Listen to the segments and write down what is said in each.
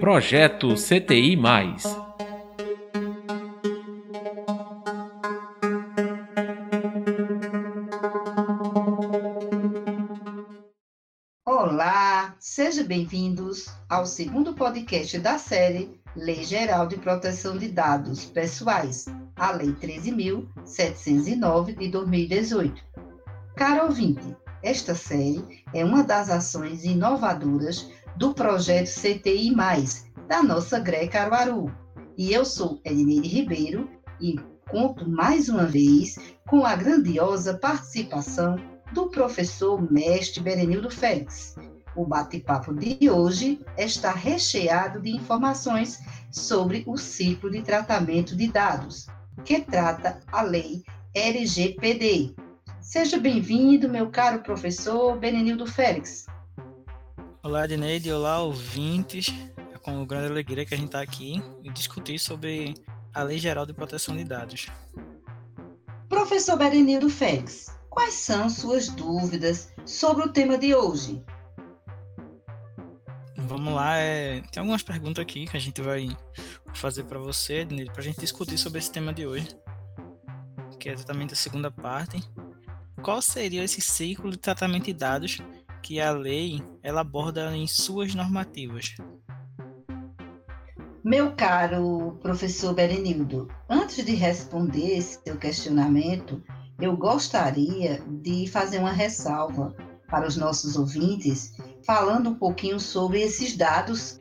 Projeto CTI Olá, sejam bem-vindos ao segundo podcast da série Lei Geral de Proteção de Dados Pessoais, a Lei 13.709 de 2018. Caro ouvinte, esta série é uma das ações inovadoras do projeto CTI+, da nossa GRE Caruaru. E eu sou Edneide Ribeiro e conto mais uma vez com a grandiosa participação do professor mestre Berenildo Félix. O bate-papo de hoje está recheado de informações sobre o ciclo de tratamento de dados, que trata a lei LGPD. Seja bem-vindo, meu caro professor Benenildo Félix. Olá, Edneide, olá, ouvintes. É com grande alegria que a gente está aqui e discutir sobre a Lei Geral de Proteção de Dados. Professor Berenildo Félix, quais são suas dúvidas sobre o tema de hoje? Vamos lá, é... tem algumas perguntas aqui que a gente vai fazer para você, Edneide, para a gente discutir sobre esse tema de hoje, que é exatamente a segunda parte. Qual seria esse ciclo de tratamento de dados que a lei ela aborda em suas normativas. Meu caro professor Berenildo, antes de responder esse seu questionamento, eu gostaria de fazer uma ressalva para os nossos ouvintes, falando um pouquinho sobre esses dados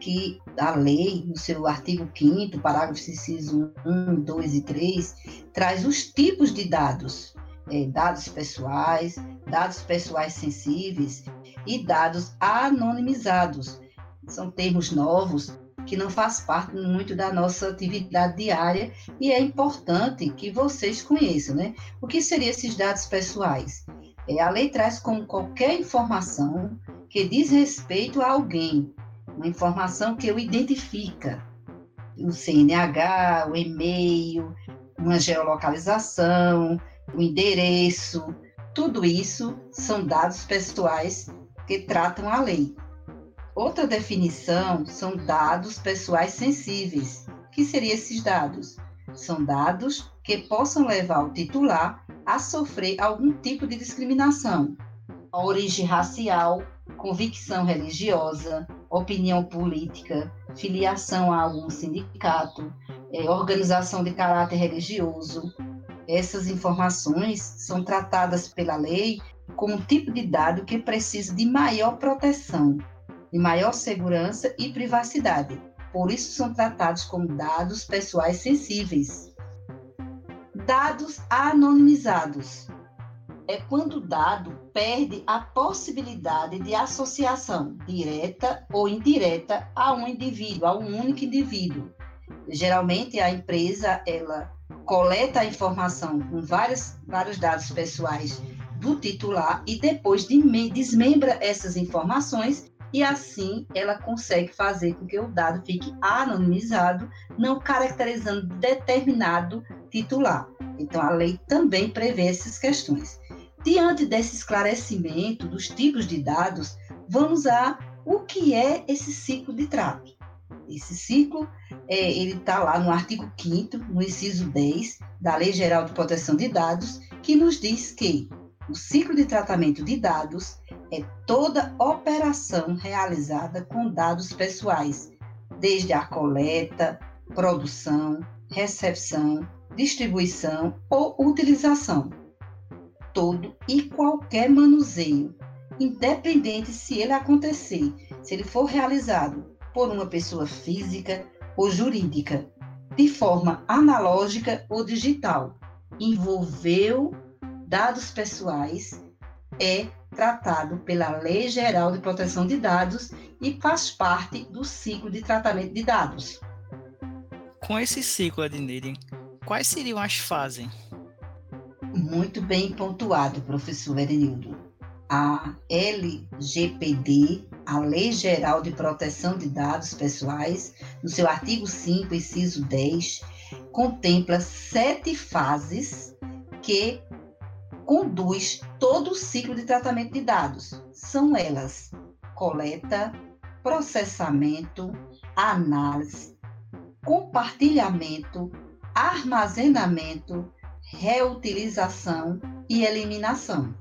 que a lei, no seu artigo 5 parágrafo inciso 1, 2 e 3, traz os tipos de dados é, dados pessoais, dados pessoais sensíveis e dados anonimizados. São termos novos que não faz parte muito da nossa atividade diária e é importante que vocês conheçam, né? O que seriam esses dados pessoais? É, a lei traz como qualquer informação que diz respeito a alguém, uma informação que o identifica, o CNH, o e-mail, uma geolocalização, o endereço, tudo isso são dados pessoais que tratam a lei. Outra definição são dados pessoais sensíveis. O que seriam esses dados? São dados que possam levar o titular a sofrer algum tipo de discriminação, origem racial, convicção religiosa, opinião política, filiação a algum sindicato, eh, organização de caráter religioso, essas informações são tratadas pela lei como um tipo de dado que precisa de maior proteção, de maior segurança e privacidade. Por isso, são tratados como dados pessoais sensíveis. Dados anonimizados é quando o dado perde a possibilidade de associação direta ou indireta a um indivíduo, a um único indivíduo. Geralmente, a empresa ela coleta a informação com vários, vários dados pessoais do titular e depois desmembra essas informações e assim ela consegue fazer com que o dado fique anonimizado, não caracterizando determinado titular. Então a lei também prevê essas questões. Diante desse esclarecimento dos tipos de dados, vamos a o que é esse ciclo de trato. Esse ciclo, é, ele está lá no artigo 5 no inciso 10 da Lei Geral de Proteção de Dados, que nos diz que o ciclo de tratamento de dados é toda operação realizada com dados pessoais, desde a coleta, produção, recepção, distribuição ou utilização. Todo e qualquer manuseio, independente se ele acontecer, se ele for realizado por uma pessoa física ou jurídica, de forma analógica ou digital, envolveu dados pessoais, é tratado pela Lei Geral de Proteção de Dados e faz parte do ciclo de tratamento de dados. Com esse ciclo, Adnirem, quais seriam as fases? Muito bem pontuado, professor Erenildo. A LGPD a Lei Geral de Proteção de Dados Pessoais, no seu artigo 5, inciso 10, contempla sete fases que conduz todo o ciclo de tratamento de dados. São elas coleta, processamento, análise, compartilhamento, armazenamento, reutilização e eliminação.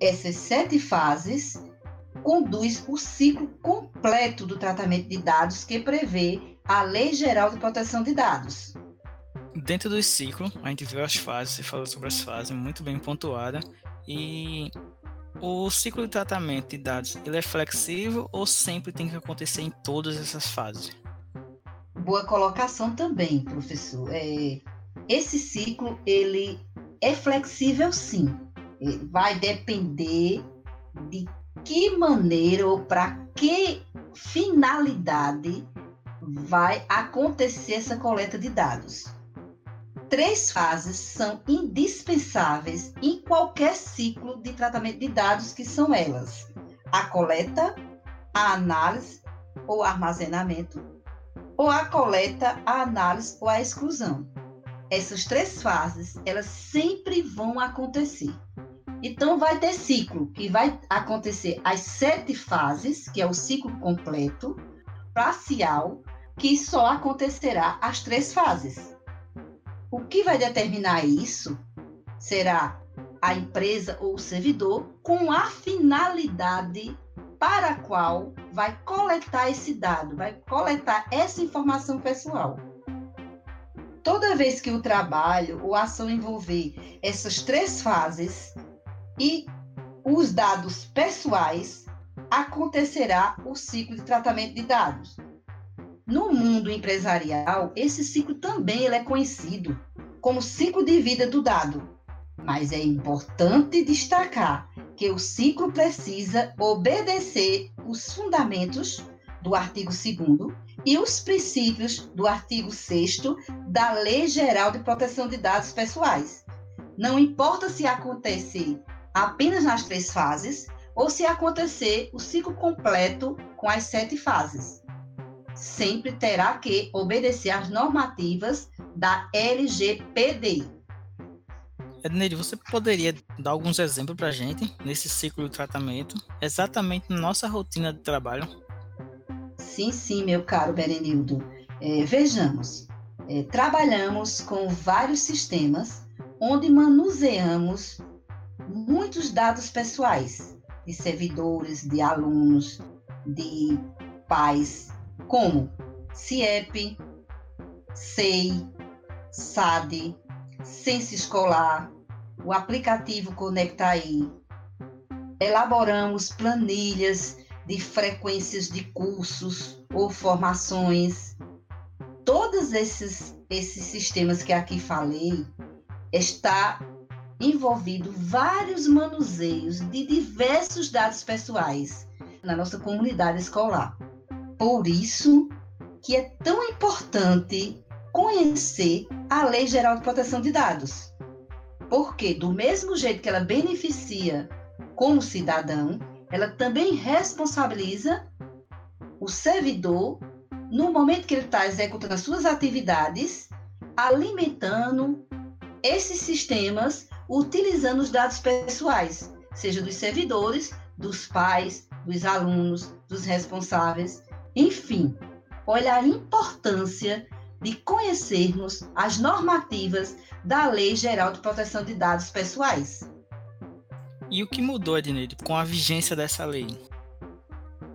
Essas sete fases conduz o ciclo completo do tratamento de dados que prevê a Lei Geral de Proteção de Dados. Dentro do ciclo, a gente viu as fases, você falou sobre as fases, muito bem pontuada. E o ciclo de tratamento de dados, ele é flexível ou sempre tem que acontecer em todas essas fases? Boa colocação também, professor. É, esse ciclo, ele é flexível sim. Vai depender de que maneira ou para que finalidade vai acontecer essa coleta de dados. Três fases são indispensáveis em qualquer ciclo de tratamento de dados, que são elas: a coleta, a análise ou armazenamento, ou a coleta, a análise ou a exclusão. Essas três fases, elas sempre vão acontecer. Então, vai ter ciclo, que vai acontecer as sete fases, que é o ciclo completo, parcial, que só acontecerá as três fases. O que vai determinar isso será a empresa ou o servidor com a finalidade para a qual vai coletar esse dado, vai coletar essa informação pessoal. Toda vez que o trabalho ou ação envolver essas três fases, e os dados pessoais, acontecerá o ciclo de tratamento de dados. No mundo empresarial, esse ciclo também ele é conhecido como ciclo de vida do dado. Mas é importante destacar que o ciclo precisa obedecer os fundamentos do artigo 2 e os princípios do artigo 6 da Lei Geral de Proteção de Dados Pessoais. Não importa se acontecer apenas nas três fases ou se acontecer o ciclo completo com as sete fases. Sempre terá que obedecer às normativas da LGPD. Edneide, você poderia dar alguns exemplos para a gente nesse ciclo de tratamento, exatamente na nossa rotina de trabalho? Sim, sim, meu caro Berenildo. É, vejamos, é, trabalhamos com vários sistemas onde manuseamos muitos dados pessoais de servidores, de alunos, de pais, como CIEP, SEI, SAD, Censo Escolar, o aplicativo Conectaí. Elaboramos planilhas de frequências de cursos ou formações. Todos esses, esses sistemas que aqui falei está envolvido vários manuseios de diversos dados pessoais na nossa comunidade escolar. Por isso que é tão importante conhecer a Lei Geral de Proteção de Dados. Porque do mesmo jeito que ela beneficia como cidadão, ela também responsabiliza o servidor no momento que ele está executando as suas atividades, alimentando esses sistemas utilizando os dados pessoais, seja dos servidores, dos pais, dos alunos, dos responsáveis, enfim. Olha a importância de conhecermos as normativas da Lei Geral de Proteção de Dados Pessoais. E o que mudou, Edneide, com a vigência dessa lei?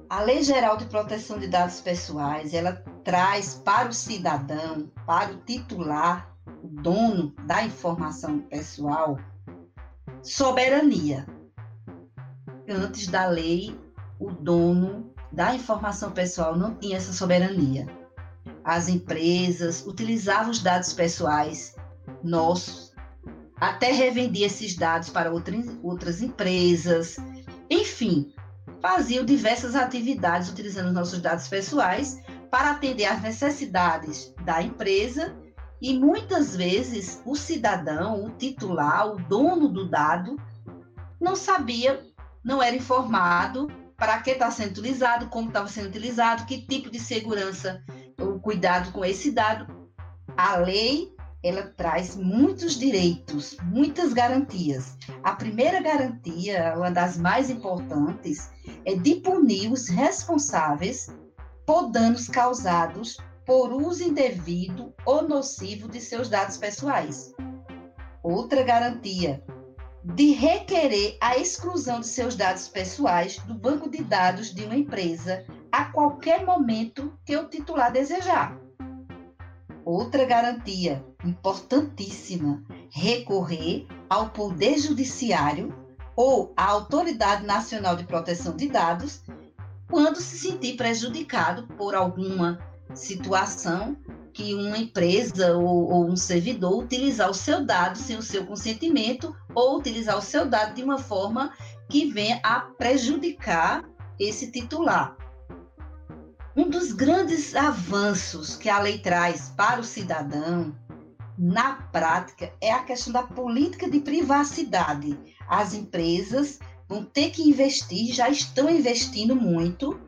A Lei Geral de Proteção de Dados Pessoais, ela traz para o cidadão, para o titular o dono da informação pessoal, soberania. Antes da lei, o dono da informação pessoal não tinha essa soberania. As empresas utilizavam os dados pessoais nossos, até revendia esses dados para outras, outras empresas, enfim, faziam diversas atividades utilizando os nossos dados pessoais para atender às necessidades da empresa e muitas vezes o cidadão, o titular, o dono do dado, não sabia, não era informado para que está sendo utilizado, como estava sendo utilizado, que tipo de segurança, o cuidado com esse dado. A lei, ela traz muitos direitos, muitas garantias. A primeira garantia, uma das mais importantes, é de punir os responsáveis por danos causados por uso indevido ou nocivo de seus dados pessoais. Outra garantia, de requerer a exclusão de seus dados pessoais do banco de dados de uma empresa a qualquer momento que o titular desejar. Outra garantia importantíssima: recorrer ao Poder Judiciário ou à Autoridade Nacional de Proteção de Dados quando se sentir prejudicado por alguma situação que uma empresa ou, ou, um servidor utilizar o seu dado sem o seu consentimento ou utilizar o seu dado de uma forma que venha a prejudicar esse titular. Um dos grandes avanços que a lei traz para o cidadão, na prática, é a questão da política de privacidade. As empresas vão ter que investir, já estão investindo muito,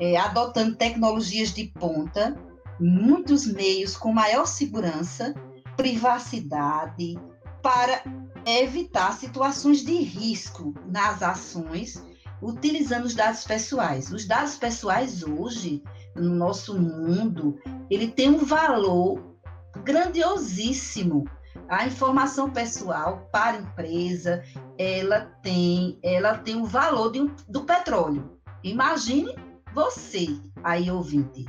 é, adotando tecnologias de ponta, muitos meios com maior segurança, privacidade, para evitar situações de risco nas ações utilizando os dados pessoais. Os dados pessoais hoje, no nosso mundo, ele tem um valor grandiosíssimo. A informação pessoal para a empresa, ela tem, ela tem o valor um, do petróleo. Imagine você, aí ouvinte,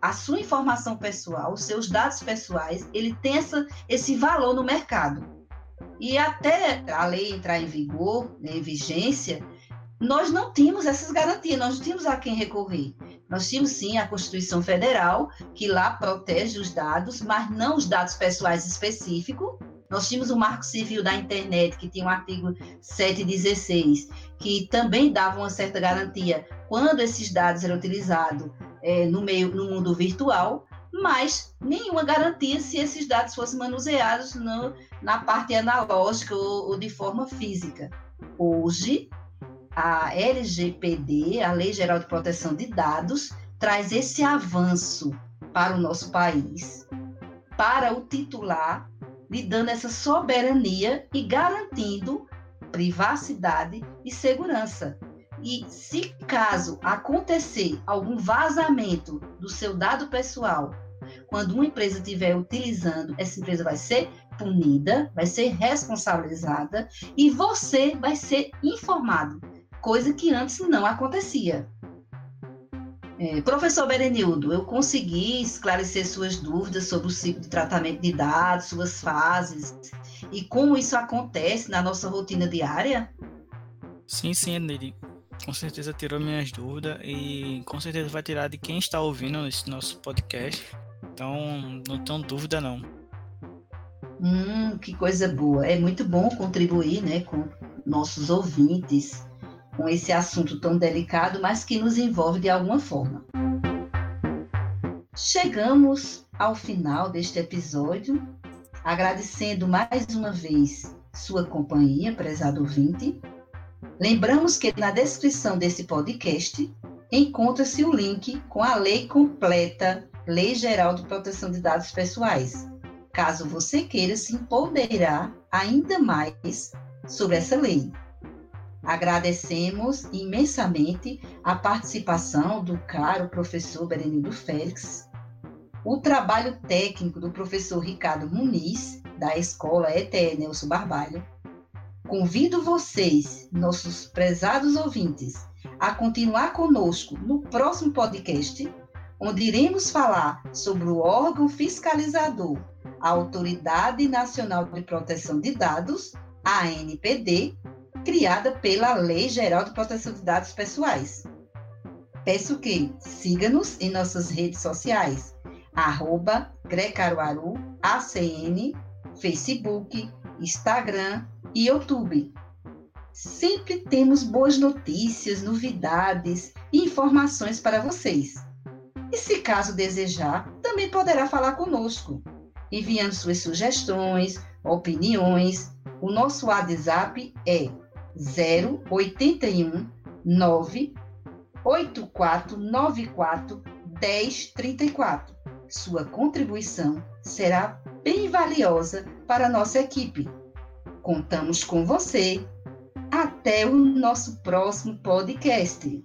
a sua informação pessoal, os seus dados pessoais, ele tem essa, esse valor no mercado. E até a lei entrar em vigor, né, em vigência, nós não tínhamos essas garantias, nós não tínhamos a quem recorrer. Nós tínhamos sim a Constituição Federal, que lá protege os dados, mas não os dados pessoais específicos. Nós tínhamos o Marco Civil da Internet, que tinha o artigo 716, que também dava uma certa garantia quando esses dados eram utilizados é, no meio, no mundo virtual, mas nenhuma garantia se esses dados fossem manuseados no, na parte analógica ou, ou de forma física. Hoje, a LGPD, a Lei Geral de Proteção de Dados, traz esse avanço para o nosso país, para o titular, lhe dando essa soberania e garantindo privacidade e segurança. E se caso acontecer algum vazamento do seu dado pessoal, quando uma empresa estiver utilizando, essa empresa vai ser punida, vai ser responsabilizada e você vai ser informado coisa que antes não acontecia. É, professor Berenildo, eu consegui esclarecer suas dúvidas sobre o ciclo de tratamento de dados, suas fases e como isso acontece na nossa rotina diária? Sim, sim, Neri. Com certeza tirou minhas dúvidas e com certeza vai tirar de quem está ouvindo esse nosso podcast. Então, não tenho dúvida não. Hum, que coisa boa. É muito bom contribuir, né, com nossos ouvintes com esse assunto tão delicado, mas que nos envolve de alguma forma. Chegamos ao final deste episódio, agradecendo mais uma vez sua companhia, prezado ouvinte. Lembramos que na descrição desse podcast encontra-se o link com a lei completa, Lei Geral de Proteção de Dados Pessoais, caso você queira se empoderar ainda mais sobre essa lei. Agradecemos imensamente a participação do caro professor Berenildo Félix, o trabalho técnico do professor Ricardo Muniz, da Escola ETE Nelson Barbalho. Convido vocês, nossos prezados ouvintes, a continuar conosco no próximo podcast, onde iremos falar sobre o órgão fiscalizador, a Autoridade Nacional de Proteção de Dados, a ANPD, criada pela Lei Geral de Proteção de Dados Pessoais. Peço que siga-nos em nossas redes sociais, arroba Grecaruaru, ACN, Facebook, Instagram e YouTube. Sempre temos boas notícias, novidades e informações para vocês. E se caso desejar, também poderá falar conosco, enviando suas sugestões, opiniões. O nosso WhatsApp é 081 9 8494 1034. Sua contribuição será bem valiosa para a nossa equipe. Contamos com você. Até o nosso próximo podcast.